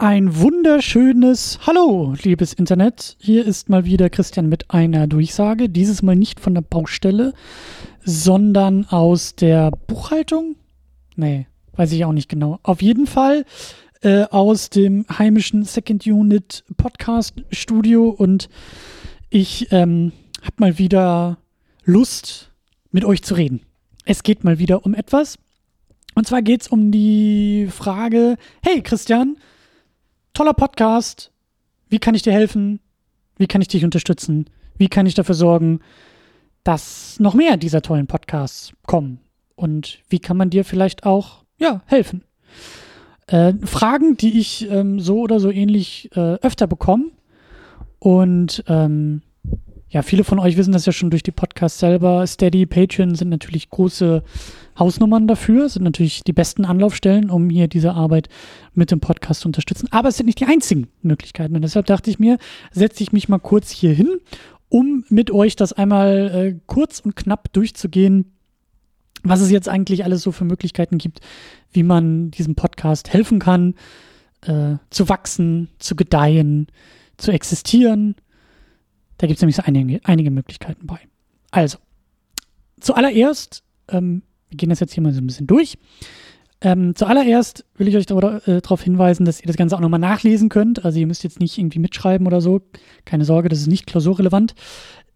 Ein wunderschönes Hallo, liebes Internet. Hier ist mal wieder Christian mit einer Durchsage. Dieses Mal nicht von der Baustelle, sondern aus der Buchhaltung. Nee, weiß ich auch nicht genau. Auf jeden Fall äh, aus dem heimischen Second Unit Podcast Studio und ich ähm, habe mal wieder Lust, mit euch zu reden. Es geht mal wieder um etwas. Und zwar geht es um die Frage, hey Christian, toller Podcast. Wie kann ich dir helfen? Wie kann ich dich unterstützen? Wie kann ich dafür sorgen, dass noch mehr dieser tollen Podcasts kommen? Und wie kann man dir vielleicht auch, ja, helfen? Äh, Fragen, die ich ähm, so oder so ähnlich äh, öfter bekomme. Und ähm, ja, viele von euch wissen das ja schon durch die Podcasts selber. Steady, Patreon sind natürlich große Hausnummern dafür, sind natürlich die besten Anlaufstellen, um hier diese Arbeit mit dem Podcast zu unterstützen. Aber es sind nicht die einzigen Möglichkeiten. Und deshalb dachte ich mir, setze ich mich mal kurz hier hin, um mit euch das einmal äh, kurz und knapp durchzugehen, was es jetzt eigentlich alles so für Möglichkeiten gibt, wie man diesem Podcast helfen kann, äh, zu wachsen, zu gedeihen, zu existieren da gibt es nämlich so einige, einige Möglichkeiten bei. Also, zuallererst, ähm, wir gehen das jetzt hier mal so ein bisschen durch. Ähm, zuallererst will ich euch äh, darauf hinweisen, dass ihr das Ganze auch nochmal nachlesen könnt. Also ihr müsst jetzt nicht irgendwie mitschreiben oder so. Keine Sorge, das ist nicht klausurrelevant.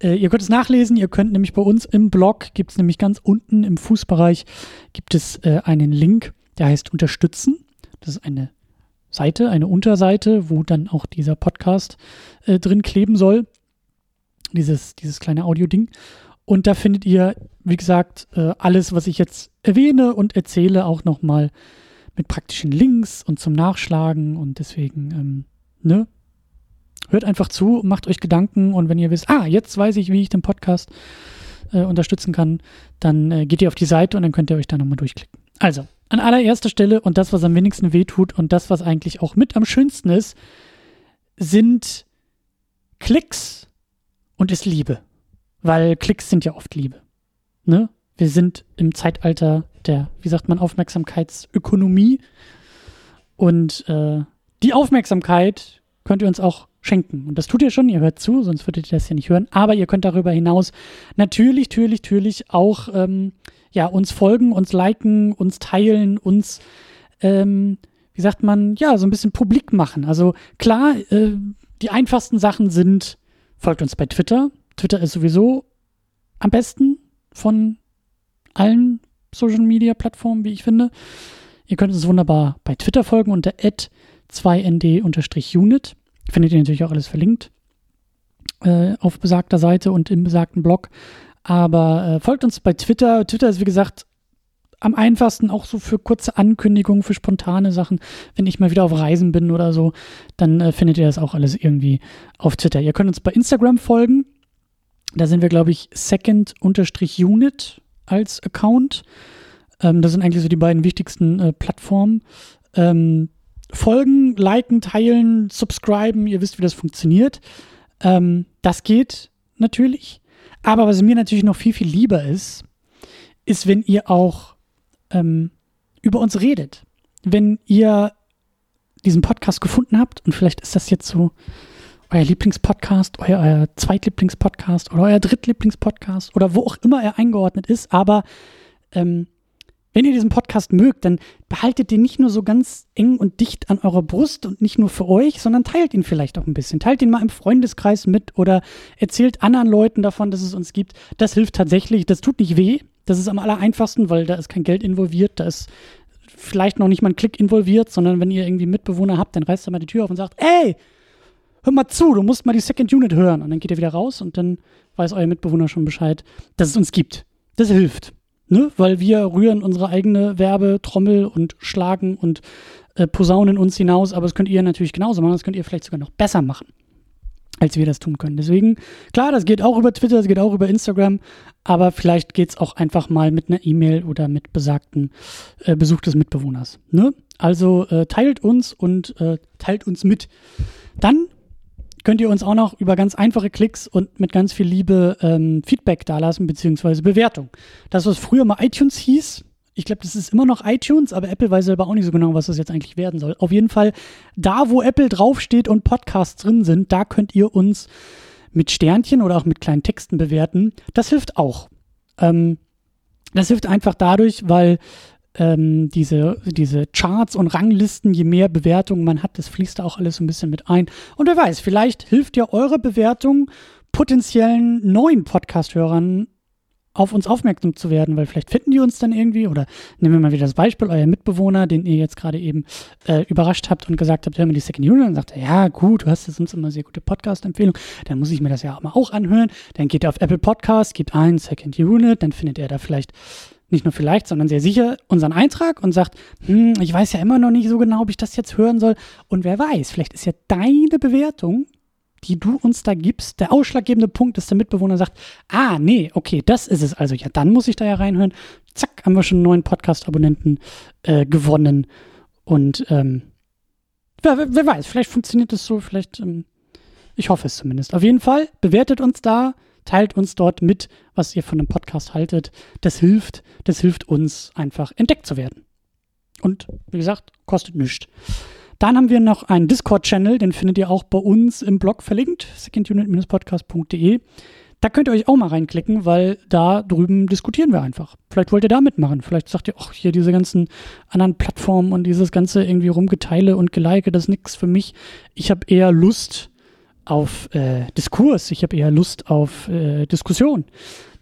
Äh, ihr könnt es nachlesen. Ihr könnt nämlich bei uns im Blog, gibt es nämlich ganz unten im Fußbereich, gibt es äh, einen Link, der heißt Unterstützen. Das ist eine Seite, eine Unterseite, wo dann auch dieser Podcast äh, drin kleben soll dieses, dieses kleine Audio-Ding. Und da findet ihr, wie gesagt, äh, alles, was ich jetzt erwähne und erzähle, auch nochmal mit praktischen Links und zum Nachschlagen. Und deswegen, ähm, ne? Hört einfach zu, macht euch Gedanken und wenn ihr wisst, ah, jetzt weiß ich, wie ich den Podcast äh, unterstützen kann, dann äh, geht ihr auf die Seite und dann könnt ihr euch da nochmal durchklicken. Also, an allererster Stelle und das, was am wenigsten wehtut und das, was eigentlich auch mit am schönsten ist, sind Klicks und ist Liebe. Weil Klicks sind ja oft Liebe. Ne? Wir sind im Zeitalter der, wie sagt man, Aufmerksamkeitsökonomie. Und äh, die Aufmerksamkeit könnt ihr uns auch schenken. Und das tut ihr schon, ihr hört zu, sonst würdet ihr das ja nicht hören. Aber ihr könnt darüber hinaus natürlich, natürlich, natürlich auch ähm, ja, uns folgen, uns liken, uns teilen, uns, ähm, wie sagt man, ja, so ein bisschen publik machen. Also klar, äh, die einfachsten Sachen sind Folgt uns bei Twitter. Twitter ist sowieso am besten von allen Social Media Plattformen, wie ich finde. Ihr könnt uns wunderbar bei Twitter folgen unter 2nd-unit. Findet ihr natürlich auch alles verlinkt äh, auf besagter Seite und im besagten Blog. Aber äh, folgt uns bei Twitter. Twitter ist, wie gesagt, am einfachsten auch so für kurze Ankündigungen, für spontane Sachen. Wenn ich mal wieder auf Reisen bin oder so, dann äh, findet ihr das auch alles irgendwie auf Twitter. Ihr könnt uns bei Instagram folgen. Da sind wir, glaube ich, second-unit als Account. Ähm, das sind eigentlich so die beiden wichtigsten äh, Plattformen. Ähm, folgen, liken, teilen, subscriben. Ihr wisst, wie das funktioniert. Ähm, das geht natürlich. Aber was mir natürlich noch viel, viel lieber ist, ist, wenn ihr auch ähm, über uns redet. Wenn ihr diesen Podcast gefunden habt und vielleicht ist das jetzt so euer Lieblingspodcast, euer, euer Zweitlieblingspodcast oder euer Drittlieblingspodcast oder wo auch immer er eingeordnet ist, aber ähm, wenn ihr diesen Podcast mögt, dann behaltet den nicht nur so ganz eng und dicht an eurer Brust und nicht nur für euch, sondern teilt ihn vielleicht auch ein bisschen. Teilt ihn mal im Freundeskreis mit oder erzählt anderen Leuten davon, dass es uns gibt. Das hilft tatsächlich. Das tut nicht weh. Das ist am aller einfachsten, weil da ist kein Geld involviert, da ist vielleicht noch nicht mal ein Klick involviert, sondern wenn ihr irgendwie Mitbewohner habt, dann reißt er mal die Tür auf und sagt, ey, hör mal zu, du musst mal die Second Unit hören. Und dann geht ihr wieder raus und dann weiß euer Mitbewohner schon Bescheid, dass es uns gibt. Das hilft. Ne? Weil wir rühren unsere eigene Werbetrommel und schlagen und äh, posaunen uns hinaus, aber das könnt ihr natürlich genauso machen, das könnt ihr vielleicht sogar noch besser machen als wir das tun können. Deswegen, klar, das geht auch über Twitter, das geht auch über Instagram, aber vielleicht geht es auch einfach mal mit einer E-Mail oder mit besagten äh, Besuch des Mitbewohners. Ne? Also äh, teilt uns und äh, teilt uns mit. Dann könnt ihr uns auch noch über ganz einfache Klicks und mit ganz viel Liebe ähm, Feedback dalassen, beziehungsweise Bewertung. Das, was früher mal iTunes hieß, Ich glaube, das ist immer noch iTunes, aber Apple weiß selber auch nicht so genau, was das jetzt eigentlich werden soll. Auf jeden Fall, da wo Apple draufsteht und Podcasts drin sind, da könnt ihr uns mit Sternchen oder auch mit kleinen Texten bewerten. Das hilft auch. Ähm, das hilft einfach dadurch, weil ähm, diese, diese Charts und Ranglisten, je mehr Bewertungen man hat, das fließt da auch alles so ein bisschen mit ein. Und wer weiß, vielleicht hilft ja eure Bewertung potenziellen neuen Podcast-Hörern auf uns aufmerksam zu werden, weil vielleicht finden die uns dann irgendwie oder nehmen wir mal wieder das Beispiel, euer Mitbewohner, den ihr jetzt gerade eben äh, überrascht habt und gesagt habt, hör mal die Second Unit und sagt er, ja gut, du hast jetzt uns immer sehr gute Podcast-Empfehlung, dann muss ich mir das ja auch mal auch anhören. Dann geht er auf Apple Podcast, gibt ein Second Unit, dann findet er da vielleicht nicht nur vielleicht, sondern sehr sicher unseren Eintrag und sagt, hm, ich weiß ja immer noch nicht so genau, ob ich das jetzt hören soll. Und wer weiß, vielleicht ist ja deine Bewertung die du uns da gibst, der ausschlaggebende Punkt, dass der Mitbewohner sagt, ah, nee, okay, das ist es also. Ja, dann muss ich da ja reinhören. Zack, haben wir schon einen neuen Podcast-Abonnenten äh, gewonnen. Und ähm, wer, wer, weiß, vielleicht funktioniert das so, vielleicht, ähm, ich hoffe es zumindest. Auf jeden Fall, bewertet uns da, teilt uns dort mit, was ihr von dem Podcast haltet. Das hilft, das hilft uns einfach entdeckt zu werden. Und wie gesagt, kostet nichts. Dann haben wir noch einen Discord-Channel, den findet ihr auch bei uns im Blog verlinkt, secondunit-podcast.de. Da könnt ihr euch auch mal reinklicken, weil da drüben diskutieren wir einfach. Vielleicht wollt ihr da mitmachen. Vielleicht sagt ihr, ach, hier diese ganzen anderen Plattformen und dieses ganze irgendwie Rumgeteile und Geleike, das ist nichts für mich. Ich habe eher Lust auf äh, Diskurs, ich habe eher Lust auf äh, Diskussion.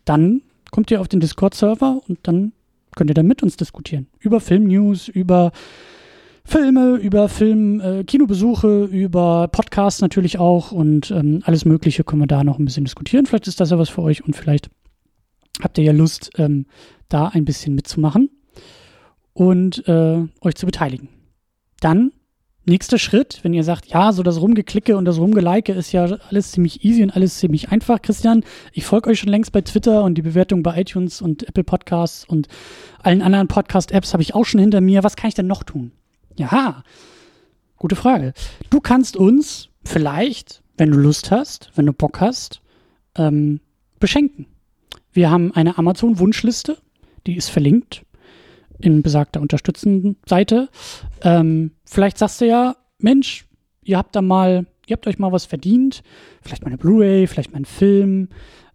Dann kommt ihr auf den Discord-Server und dann könnt ihr da mit uns diskutieren. Über Filmnews, über Filme, über Film, äh, Kinobesuche, über Podcasts natürlich auch und ähm, alles Mögliche können wir da noch ein bisschen diskutieren. Vielleicht ist das ja was für euch und vielleicht habt ihr ja Lust, ähm, da ein bisschen mitzumachen und äh, euch zu beteiligen. Dann nächster Schritt, wenn ihr sagt, ja, so das Rumgeklicke und das Rumgelike ist ja alles ziemlich easy und alles ziemlich einfach, Christian. Ich folge euch schon längst bei Twitter und die Bewertung bei iTunes und Apple Podcasts und allen anderen Podcast-Apps habe ich auch schon hinter mir. Was kann ich denn noch tun? Ja, gute Frage. Du kannst uns vielleicht, wenn du Lust hast, wenn du Bock hast, ähm, beschenken. Wir haben eine Amazon-Wunschliste, die ist verlinkt in besagter unterstützenden Seite. Ähm, vielleicht sagst du ja, Mensch, ihr habt da mal, ihr habt euch mal was verdient. Vielleicht mal eine Blu-ray, vielleicht mal einen Film,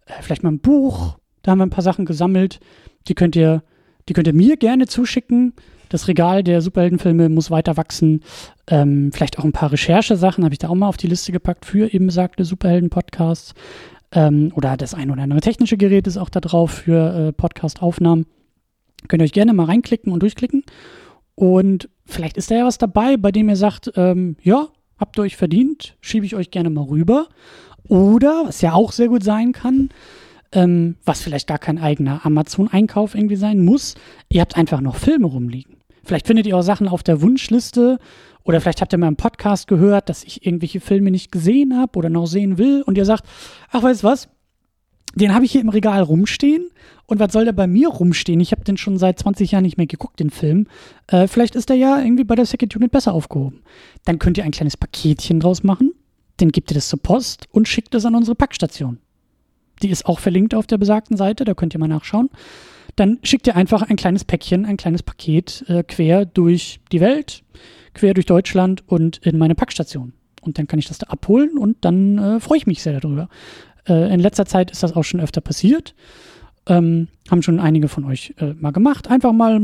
äh, vielleicht mal ein Buch. Da haben wir ein paar Sachen gesammelt. Die könnt ihr, die könnt ihr mir gerne zuschicken. Das Regal der Superheldenfilme muss weiter wachsen. Ähm, vielleicht auch ein paar Recherchesachen habe ich da auch mal auf die Liste gepackt für eben besagte Superhelden-Podcasts. Ähm, oder das ein oder andere technische Gerät ist auch da drauf für äh, Podcast-Aufnahmen. Könnt ihr euch gerne mal reinklicken und durchklicken. Und vielleicht ist da ja was dabei, bei dem ihr sagt, ähm, ja, habt ihr euch verdient, schiebe ich euch gerne mal rüber. Oder, was ja auch sehr gut sein kann, ähm, was vielleicht gar kein eigener Amazon-Einkauf irgendwie sein muss, ihr habt einfach noch Filme rumliegen. Vielleicht findet ihr auch Sachen auf der Wunschliste oder vielleicht habt ihr mal im Podcast gehört, dass ich irgendwelche Filme nicht gesehen habe oder noch sehen will und ihr sagt, ach, weißt was? Den habe ich hier im Regal rumstehen und was soll der bei mir rumstehen? Ich habe den schon seit 20 Jahren nicht mehr geguckt, den Film. Äh, vielleicht ist der ja irgendwie bei der Second Unit besser aufgehoben. Dann könnt ihr ein kleines Paketchen draus machen, dann gebt ihr das zur Post und schickt es an unsere Packstation. Die ist auch verlinkt auf der besagten Seite, da könnt ihr mal nachschauen dann schickt ihr einfach ein kleines Päckchen, ein kleines Paket äh, quer durch die Welt, quer durch Deutschland und in meine Packstation. Und dann kann ich das da abholen und dann äh, freue ich mich sehr darüber. Äh, in letzter Zeit ist das auch schon öfter passiert. Ähm, haben schon einige von euch äh, mal gemacht. Einfach mal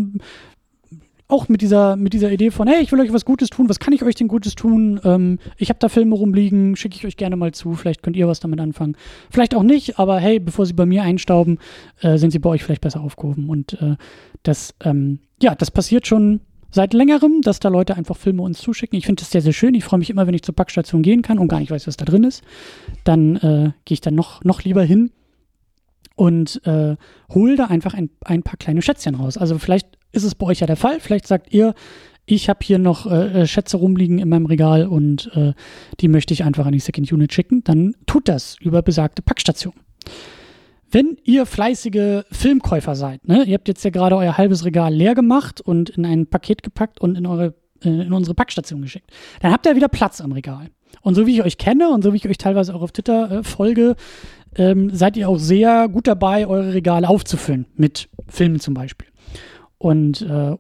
auch mit dieser, mit dieser Idee von, hey, ich will euch was Gutes tun, was kann ich euch denn Gutes tun? Ähm, ich habe da Filme rumliegen, schicke ich euch gerne mal zu, vielleicht könnt ihr was damit anfangen. Vielleicht auch nicht, aber hey, bevor sie bei mir einstauben, äh, sind sie bei euch vielleicht besser aufgehoben. Und äh, das, ähm, ja, das passiert schon seit längerem, dass da Leute einfach Filme uns zuschicken. Ich finde das sehr, sehr schön. Ich freue mich immer, wenn ich zur Packstation gehen kann und gar nicht weiß, was da drin ist. Dann äh, gehe ich dann noch, noch lieber hin und äh, hole da einfach ein, ein paar kleine Schätzchen raus. Also vielleicht ist es bei euch ja der Fall. Vielleicht sagt ihr, ich habe hier noch äh, äh, Schätze rumliegen in meinem Regal und äh, die möchte ich einfach an die Second Unit schicken. Dann tut das über besagte Packstation. Wenn ihr fleißige Filmkäufer seid, ne, ihr habt jetzt ja gerade euer halbes Regal leer gemacht und in ein Paket gepackt und in, eure, äh, in unsere Packstation geschickt, dann habt ihr wieder Platz am Regal. Und so wie ich euch kenne und so wie ich euch teilweise auch auf Twitter äh, folge, ähm, seid ihr auch sehr gut dabei, eure Regale aufzufüllen mit Filmen zum Beispiel. Und äh,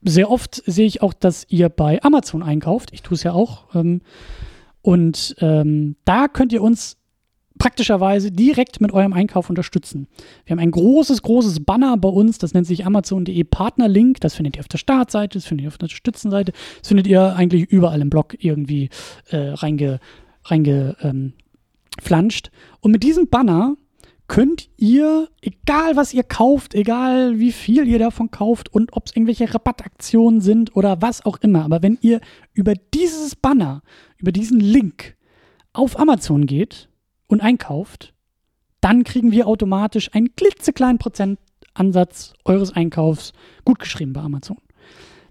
sehr oft sehe ich auch, dass ihr bei Amazon einkauft. Ich tue es ja auch. Ähm, und ähm, da könnt ihr uns praktischerweise direkt mit eurem Einkauf unterstützen. Wir haben ein großes, großes Banner bei uns, das nennt sich Amazon.de Partnerlink. Das findet ihr auf der Startseite, das findet ihr auf der Stützenseite, das findet ihr eigentlich überall im Blog irgendwie äh, reinge, ähm. Und mit diesem Banner könnt ihr, egal was ihr kauft, egal wie viel ihr davon kauft und ob es irgendwelche Rabattaktionen sind oder was auch immer, aber wenn ihr über dieses Banner, über diesen Link auf Amazon geht und einkauft, dann kriegen wir automatisch einen klitzekleinen Prozentansatz eures Einkaufs gutgeschrieben bei Amazon.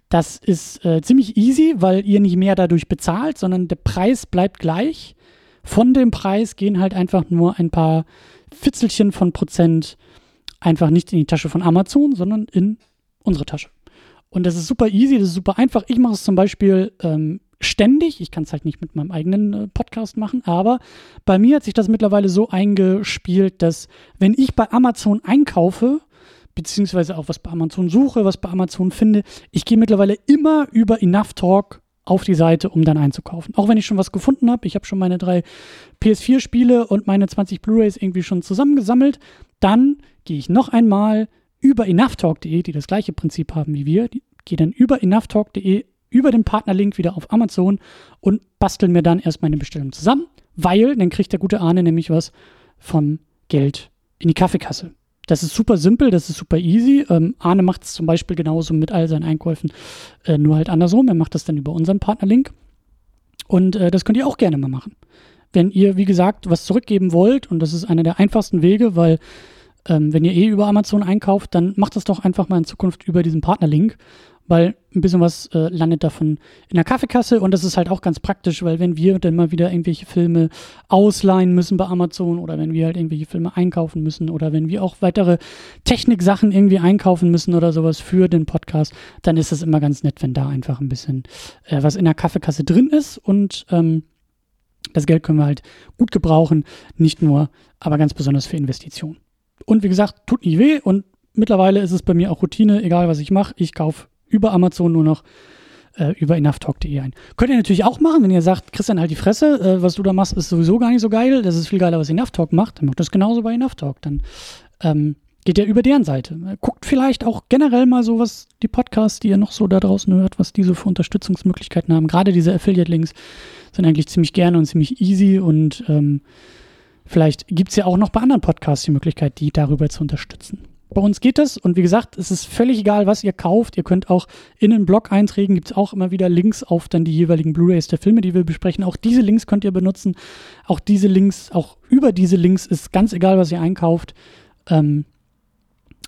Das ist äh, ziemlich easy, weil ihr nicht mehr dadurch bezahlt, sondern der Preis bleibt gleich. Von dem Preis gehen halt einfach nur ein paar Fitzelchen von Prozent einfach nicht in die Tasche von Amazon, sondern in unsere Tasche. Und das ist super easy, das ist super einfach. Ich mache es zum Beispiel ähm, ständig. Ich kann es halt nicht mit meinem eigenen äh, Podcast machen, aber bei mir hat sich das mittlerweile so eingespielt, dass wenn ich bei Amazon einkaufe, beziehungsweise auch was bei Amazon suche, was bei Amazon finde, ich gehe mittlerweile immer über Enough Talk auf die Seite, um dann einzukaufen. Auch wenn ich schon was gefunden habe, ich habe schon meine drei PS4-Spiele und meine 20 Blu-rays irgendwie schon zusammengesammelt, dann gehe ich noch einmal über enoughtalk.de, die das gleiche Prinzip haben wie wir, gehe dann über enoughtalk.de über den Partnerlink wieder auf Amazon und bastel mir dann erst meine Bestellung zusammen, weil dann kriegt der gute Arne nämlich was vom Geld in die Kaffeekasse. Das ist super simpel, das ist super easy. Ähm, Arne macht es zum Beispiel genauso mit all seinen Einkäufen, äh, nur halt andersrum. Er macht das dann über unseren Partnerlink. Und äh, das könnt ihr auch gerne mal machen. Wenn ihr, wie gesagt, was zurückgeben wollt, und das ist einer der einfachsten Wege, weil ähm, wenn ihr eh über Amazon einkauft, dann macht das doch einfach mal in Zukunft über diesen Partnerlink weil ein bisschen was äh, landet davon in der Kaffeekasse und das ist halt auch ganz praktisch, weil wenn wir dann mal wieder irgendwelche Filme ausleihen müssen bei Amazon oder wenn wir halt irgendwelche Filme einkaufen müssen oder wenn wir auch weitere Techniksachen irgendwie einkaufen müssen oder sowas für den Podcast, dann ist es immer ganz nett, wenn da einfach ein bisschen äh, was in der Kaffeekasse drin ist und ähm, das Geld können wir halt gut gebrauchen, nicht nur, aber ganz besonders für Investitionen. Und wie gesagt, tut nicht weh und mittlerweile ist es bei mir auch Routine, egal was ich mache, ich kaufe über Amazon nur noch äh, über enoughtalk.de ein. Könnt ihr natürlich auch machen, wenn ihr sagt, Christian, halt die Fresse, äh, was du da machst, ist sowieso gar nicht so geil, das ist viel geiler, was Enoughtalk macht, dann macht das genauso bei Enoughtalk. Dann ähm, geht ihr über deren Seite. Guckt vielleicht auch generell mal so, was die Podcasts, die ihr noch so da draußen hört, was die so für Unterstützungsmöglichkeiten haben. Gerade diese Affiliate-Links sind eigentlich ziemlich gerne und ziemlich easy und ähm, vielleicht gibt es ja auch noch bei anderen Podcasts die Möglichkeit, die darüber zu unterstützen. Bei uns geht das und wie gesagt, es ist völlig egal, was ihr kauft. Ihr könnt auch in den Blog-Einträgen gibt es auch immer wieder Links auf dann die jeweiligen Blu-rays der Filme, die wir besprechen. Auch diese Links könnt ihr benutzen. Auch diese Links, auch über diese Links ist ganz egal, was ihr einkauft. Ähm,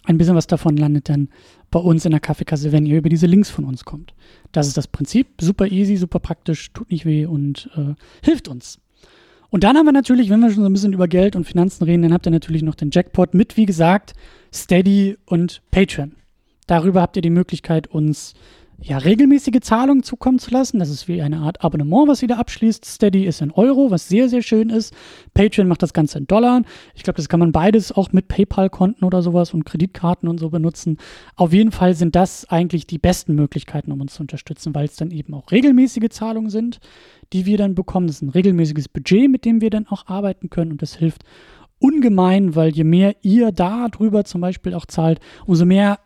ein bisschen was davon landet dann bei uns in der Kaffeekasse, wenn ihr über diese Links von uns kommt. Das ist das Prinzip. Super easy, super praktisch, tut nicht weh und äh, hilft uns. Und dann haben wir natürlich, wenn wir schon so ein bisschen über Geld und Finanzen reden, dann habt ihr natürlich noch den Jackpot mit, wie gesagt, Steady und Patreon. Darüber habt ihr die Möglichkeit, uns ja, regelmäßige Zahlungen zukommen zu lassen. Das ist wie eine Art Abonnement, was ihr da abschließt. Steady ist in Euro, was sehr, sehr schön ist. Patreon macht das Ganze in Dollar. Ich glaube, das kann man beides auch mit PayPal-Konten oder sowas und Kreditkarten und so benutzen. Auf jeden Fall sind das eigentlich die besten Möglichkeiten, um uns zu unterstützen, weil es dann eben auch regelmäßige Zahlungen sind, die wir dann bekommen. Das ist ein regelmäßiges Budget, mit dem wir dann auch arbeiten können und das hilft ungemein, weil je mehr ihr da drüber zum Beispiel auch zahlt, umso mehr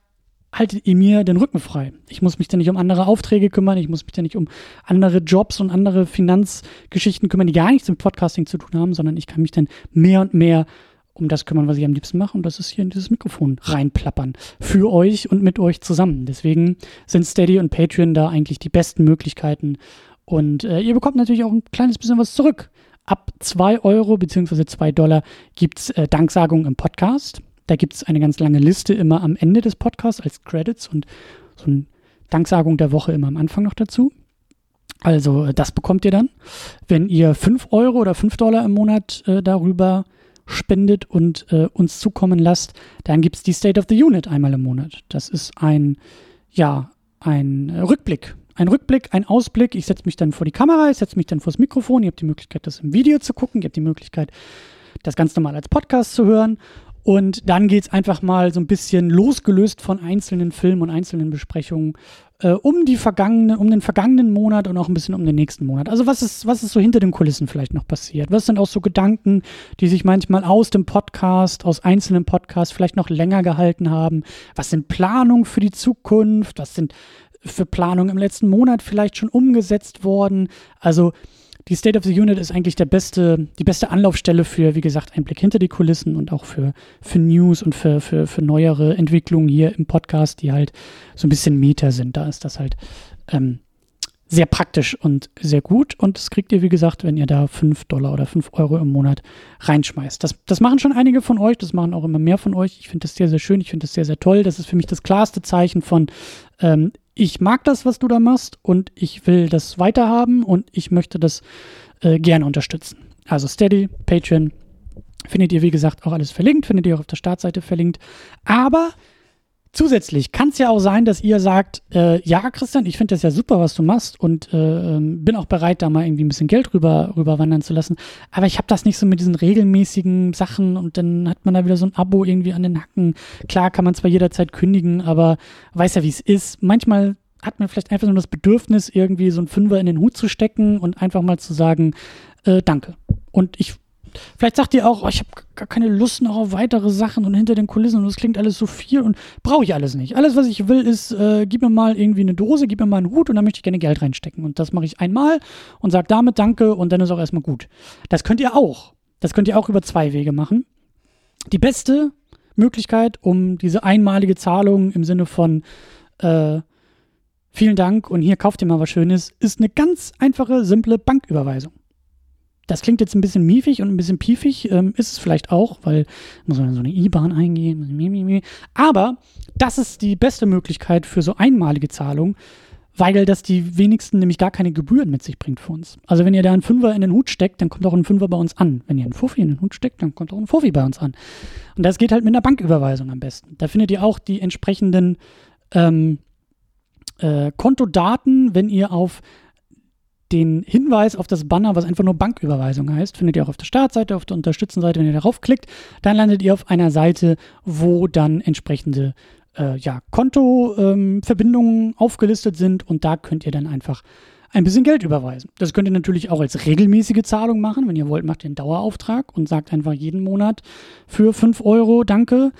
haltet ihr mir den Rücken frei. Ich muss mich dann nicht um andere Aufträge kümmern, ich muss mich dann nicht um andere Jobs und andere Finanzgeschichten kümmern, die gar nichts mit Podcasting zu tun haben, sondern ich kann mich dann mehr und mehr um das kümmern, was ich am liebsten mache und das ist hier in dieses Mikrofon reinplappern. Für euch und mit euch zusammen. Deswegen sind Steady und Patreon da eigentlich die besten Möglichkeiten und äh, ihr bekommt natürlich auch ein kleines bisschen was zurück. Ab 2 Euro bzw. 2 Dollar gibt es äh, Danksagungen im Podcast. Da gibt es eine ganz lange Liste immer am Ende des Podcasts als Credits und so eine Danksagung der Woche immer am Anfang noch dazu. Also äh, das bekommt ihr dann. Wenn ihr 5 Euro oder 5 Dollar im Monat äh, darüber spendet und äh, uns zukommen lasst, dann gibt es die State of the Unit einmal im Monat. Das ist ein, ja, ein Rückblick ein Rückblick, ein Ausblick. Ich setze mich dann vor die Kamera, ich setze mich dann vors Mikrofon. Ihr habt die Möglichkeit, das im Video zu gucken. Ihr habt die Möglichkeit, das ganz normal als Podcast zu hören. Und dann geht es einfach mal so ein bisschen losgelöst von einzelnen Filmen und einzelnen Besprechungen äh, um die vergangene, um den vergangenen Monat und auch ein bisschen um den nächsten Monat. Also was ist, was ist so hinter den Kulissen vielleicht noch passiert? Was sind auch so Gedanken, die sich manchmal aus dem Podcast, aus einzelnen Podcasts vielleicht noch länger gehalten haben? Was sind Planungen für die Zukunft? Was sind für Planungen im letzten Monat vielleicht schon umgesetzt worden? Also die State of the Unit ist eigentlich der beste, die beste Anlaufstelle für, wie gesagt, einen Blick hinter die Kulissen und auch für, für News und für, für, für neuere Entwicklungen hier im Podcast, die halt so ein bisschen Meta sind. Da ist das halt ähm, sehr praktisch und sehr gut. Und das kriegt ihr, wie gesagt, wenn ihr da 5 Dollar oder 5 Euro im Monat reinschmeißt. Das, das machen schon einige von euch, das machen auch immer mehr von euch. Ich finde das sehr, sehr schön, ich finde das sehr, sehr toll. Das ist für mich das klarste Zeichen von, ähm, ich mag das, was du da machst und ich will das weiterhaben und ich möchte das äh, gerne unterstützen. Also Steady, Patreon, findet ihr, wie gesagt, auch alles verlinkt, findet ihr auch auf der Startseite verlinkt. Aber Zusätzlich kann es ja auch sein, dass ihr sagt, äh, ja, Christian, ich finde das ja super, was du machst und äh, ähm, bin auch bereit, da mal irgendwie ein bisschen Geld rüber, rüber wandern zu lassen. Aber ich habe das nicht so mit diesen regelmäßigen Sachen und dann hat man da wieder so ein Abo irgendwie an den Hacken. Klar kann man zwar jederzeit kündigen, aber weiß ja, wie es ist. Manchmal hat man vielleicht einfach nur das Bedürfnis, irgendwie so einen Fünfer in den Hut zu stecken und einfach mal zu sagen, äh, danke. Und ich Vielleicht sagt ihr auch, oh, ich habe gar keine Lust noch auf weitere Sachen und hinter den Kulissen und das klingt alles so viel und brauche ich alles nicht. Alles, was ich will, ist, äh, gib mir mal irgendwie eine Dose, gib mir mal einen Hut und dann möchte ich gerne Geld reinstecken. Und das mache ich einmal und sage damit Danke und dann ist auch erstmal gut. Das könnt ihr auch. Das könnt ihr auch über zwei Wege machen. Die beste Möglichkeit, um diese einmalige Zahlung im Sinne von äh, vielen Dank und hier kauft ihr mal was Schönes, ist eine ganz einfache, simple Banküberweisung. Das klingt jetzt ein bisschen miefig und ein bisschen piefig, ähm, ist es vielleicht auch, weil muss man so eine IBAN eingehen. Aber das ist die beste Möglichkeit für so einmalige Zahlungen, weil das die wenigsten nämlich gar keine Gebühren mit sich bringt für uns. Also wenn ihr da einen Fünfer in den Hut steckt, dann kommt auch ein Fünfer bei uns an. Wenn ihr einen Fuffi in den Hut steckt, dann kommt auch ein Fuffi bei uns an. Und das geht halt mit einer Banküberweisung am besten. Da findet ihr auch die entsprechenden ähm, äh, Kontodaten, wenn ihr auf den Hinweis auf das Banner, was einfach nur Banküberweisung heißt, findet ihr auch auf der Startseite, auf der Unterstützenseite, wenn ihr darauf klickt. Dann landet ihr auf einer Seite, wo dann entsprechende äh, ja, Kontoverbindungen ähm, aufgelistet sind und da könnt ihr dann einfach ein bisschen Geld überweisen. Das könnt ihr natürlich auch als regelmäßige Zahlung machen. Wenn ihr wollt, macht ihr einen Dauerauftrag und sagt einfach jeden Monat für 5 Euro Danke.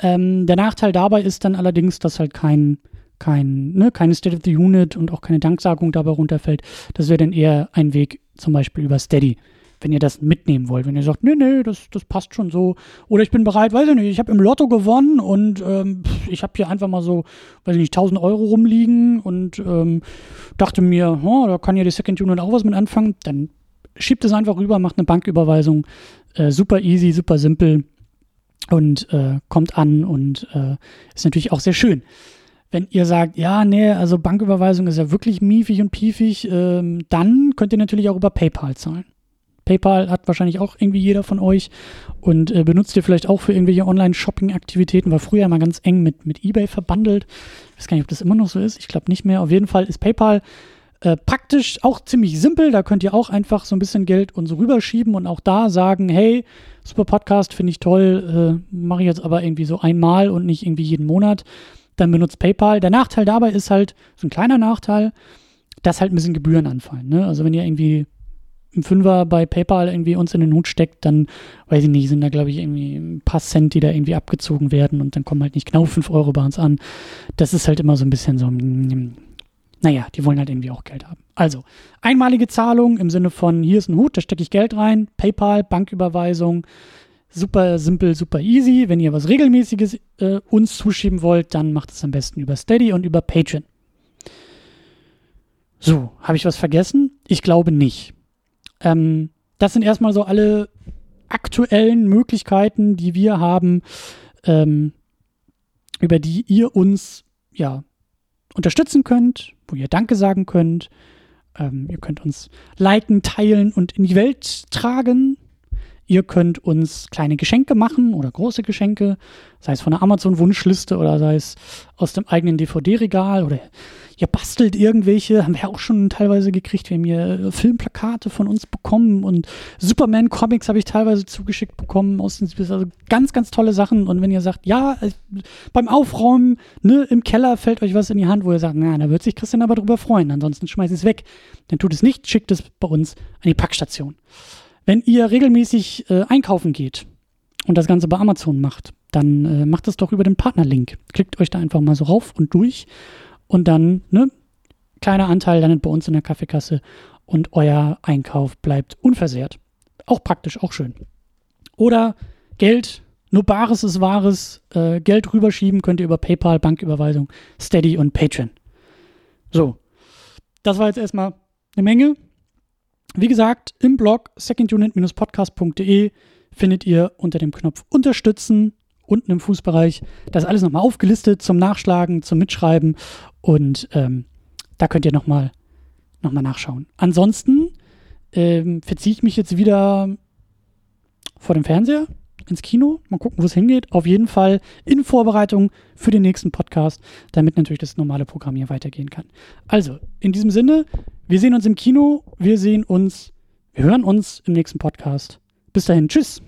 Ähm, der Nachteil dabei ist dann allerdings, dass halt kein kein, ne, keine State of the Unit und auch keine Danksagung dabei runterfällt. Das wäre dann eher ein Weg zum Beispiel über Steady, wenn ihr das mitnehmen wollt. Wenn ihr sagt, nee, nee, das, das passt schon so. Oder ich bin bereit, weiß ich nicht, ich habe im Lotto gewonnen und ähm, ich habe hier einfach mal so, weiß ich nicht, 1000 Euro rumliegen und ähm, dachte mir, oh, da kann ja die Second Unit auch was mit anfangen. Dann schiebt es einfach rüber, macht eine Banküberweisung. Äh, super easy, super simpel und äh, kommt an und äh, ist natürlich auch sehr schön wenn ihr sagt, ja, nee, also Banküberweisung ist ja wirklich miefig und piefig, ähm, dann könnt ihr natürlich auch über PayPal zahlen. PayPal hat wahrscheinlich auch irgendwie jeder von euch und äh, benutzt ihr vielleicht auch für irgendwelche Online-Shopping-Aktivitäten, war früher mal ganz eng mit, mit eBay verbandelt. Ich weiß gar nicht, ob das immer noch so ist. Ich glaube nicht mehr. Auf jeden Fall ist PayPal äh, praktisch auch ziemlich simpel. Da könnt ihr auch einfach so ein bisschen Geld und so rüberschieben und auch da sagen, hey, super Podcast, finde ich toll, äh, mache ich jetzt aber irgendwie so einmal und nicht irgendwie jeden Monat dann benutzt PayPal. Der Nachteil dabei ist halt, so ein kleiner Nachteil, dass halt ein bisschen Gebühren anfallen. Ne? Also wenn ihr irgendwie ein Fünfer bei PayPal irgendwie uns in den Hut steckt, dann, weiß ich nicht, sind da glaube ich irgendwie ein paar Cent, die da irgendwie abgezogen werden und dann kommen halt nicht genau 5 Euro bei uns an. Das ist halt immer so ein bisschen so, naja, die wollen halt irgendwie auch Geld haben. Also, einmalige Zahlung im Sinne von, hier ist ein Hut, da stecke ich Geld rein, PayPal, Banküberweisung, super simpel, super easy. Wenn ihr was Regelmäßiges äh, uns zuschieben wollt, dann macht es am besten über Steady und über Patreon. So, habe ich was vergessen? Ich glaube nicht. Ähm, das sind erstmal so alle aktuellen Möglichkeiten, die wir haben, ähm, über die ihr uns ja unterstützen könnt, wo ihr Danke sagen könnt. Ähm, ihr könnt uns liken, teilen und in die Welt tragen Ihr könnt uns kleine Geschenke machen oder große Geschenke, sei es von der Amazon-Wunschliste oder sei es aus dem eigenen DVD-Regal oder ihr bastelt irgendwelche, haben wir auch schon teilweise gekriegt. Wir haben hier Filmplakate von uns bekommen und Superman-Comics habe ich teilweise zugeschickt bekommen aus den also ganz, ganz tolle Sachen. Und wenn ihr sagt, ja, äh, beim Aufräumen, ne, im Keller fällt euch was in die Hand, wo ihr sagt, na, da wird sich Christian aber drüber freuen. Ansonsten schmeißt es weg. Dann tut es nicht, schickt es bei uns an die Packstation. Wenn ihr regelmäßig äh, einkaufen geht und das Ganze bei Amazon macht, dann äh, macht es doch über den Partnerlink. Klickt euch da einfach mal so rauf und durch und dann, ne, kleiner Anteil landet bei uns in der Kaffeekasse und euer Einkauf bleibt unversehrt. Auch praktisch, auch schön. Oder Geld, nur Bares ist Wahres, äh, Geld rüberschieben könnt ihr über PayPal, Banküberweisung, Steady und Patreon. So, das war jetzt erstmal eine Menge. Wie gesagt, im Blog secondunit-podcast.de findet ihr unter dem Knopf Unterstützen unten im Fußbereich das alles nochmal aufgelistet zum Nachschlagen, zum Mitschreiben und ähm, da könnt ihr nochmal noch mal nachschauen. Ansonsten ähm, verziehe ich mich jetzt wieder vor dem Fernseher ins Kino. Mal gucken, wo es hingeht. Auf jeden Fall in Vorbereitung für den nächsten Podcast, damit natürlich das normale Programm hier weitergehen kann. Also, in diesem Sinne, wir sehen uns im Kino, wir sehen uns, wir hören uns im nächsten Podcast. Bis dahin, tschüss.